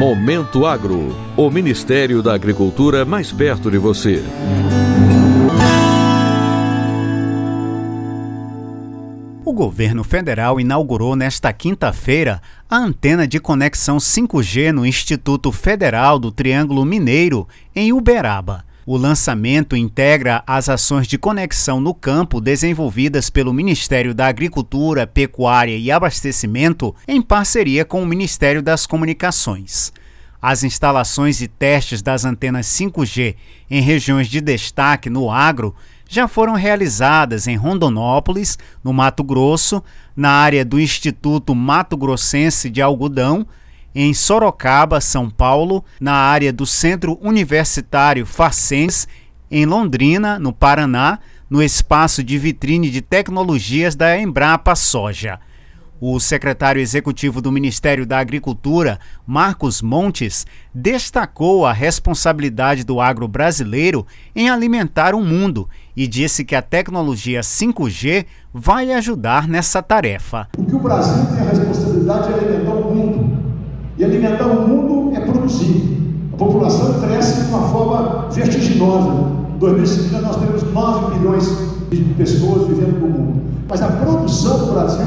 Momento Agro, o Ministério da Agricultura mais perto de você. O governo federal inaugurou nesta quinta-feira a antena de conexão 5G no Instituto Federal do Triângulo Mineiro, em Uberaba. O lançamento integra as ações de conexão no campo desenvolvidas pelo Ministério da Agricultura, Pecuária e Abastecimento em parceria com o Ministério das Comunicações. As instalações e testes das antenas 5G em regiões de destaque no agro já foram realizadas em Rondonópolis, no Mato Grosso, na área do Instituto Mato Grossense de Algodão, em Sorocaba, São Paulo, na área do Centro Universitário Facens, em Londrina, no Paraná, no espaço de vitrine de tecnologias da Embrapa Soja. O secretário executivo do Ministério da Agricultura, Marcos Montes, destacou a responsabilidade do agro brasileiro em alimentar o mundo e disse que a tecnologia 5G vai ajudar nessa tarefa. O que o Brasil tem a responsabilidade é alimentar o mundo. E alimentar o mundo é produzir. A população cresce de uma forma vertiginosa. Em 2050 nós temos 9 milhões de pessoas vivendo no mundo. Mas a produção do Brasil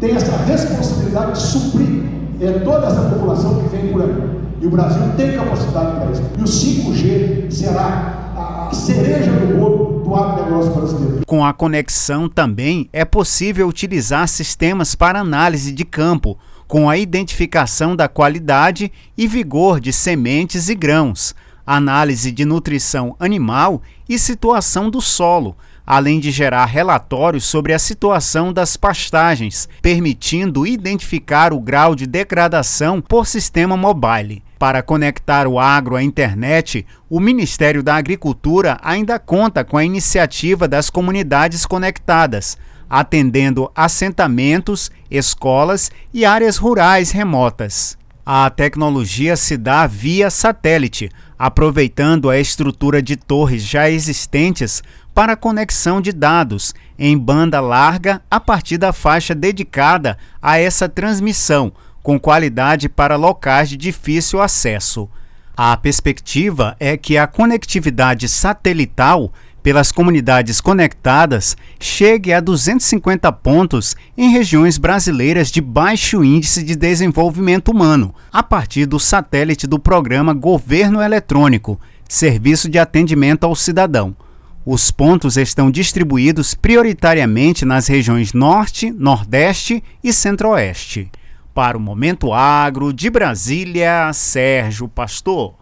tem essa responsabilidade de suprir é, toda essa população que vem por aí. E o Brasil tem capacidade para isso. E o 5G será a cereja do bolo do agronegócio brasileiro. Com a conexão também é possível utilizar sistemas para análise de campo com a identificação da qualidade e vigor de sementes e grãos, análise de nutrição animal e situação do solo, além de gerar relatórios sobre a situação das pastagens, permitindo identificar o grau de degradação por sistema mobile. Para conectar o agro à internet, o Ministério da Agricultura ainda conta com a iniciativa das comunidades conectadas atendendo assentamentos, escolas e áreas rurais remotas. A tecnologia se dá via satélite, aproveitando a estrutura de torres já existentes para conexão de dados em banda larga a partir da faixa dedicada a essa transmissão, com qualidade para locais de difícil acesso. A perspectiva é que a conectividade satelital pelas comunidades conectadas chegue a 250 pontos em regiões brasileiras de baixo índice de desenvolvimento humano, a partir do satélite do programa Governo Eletrônico, Serviço de Atendimento ao Cidadão. Os pontos estão distribuídos prioritariamente nas regiões Norte, Nordeste e Centro-Oeste. Para o Momento Agro de Brasília, Sérgio Pastor.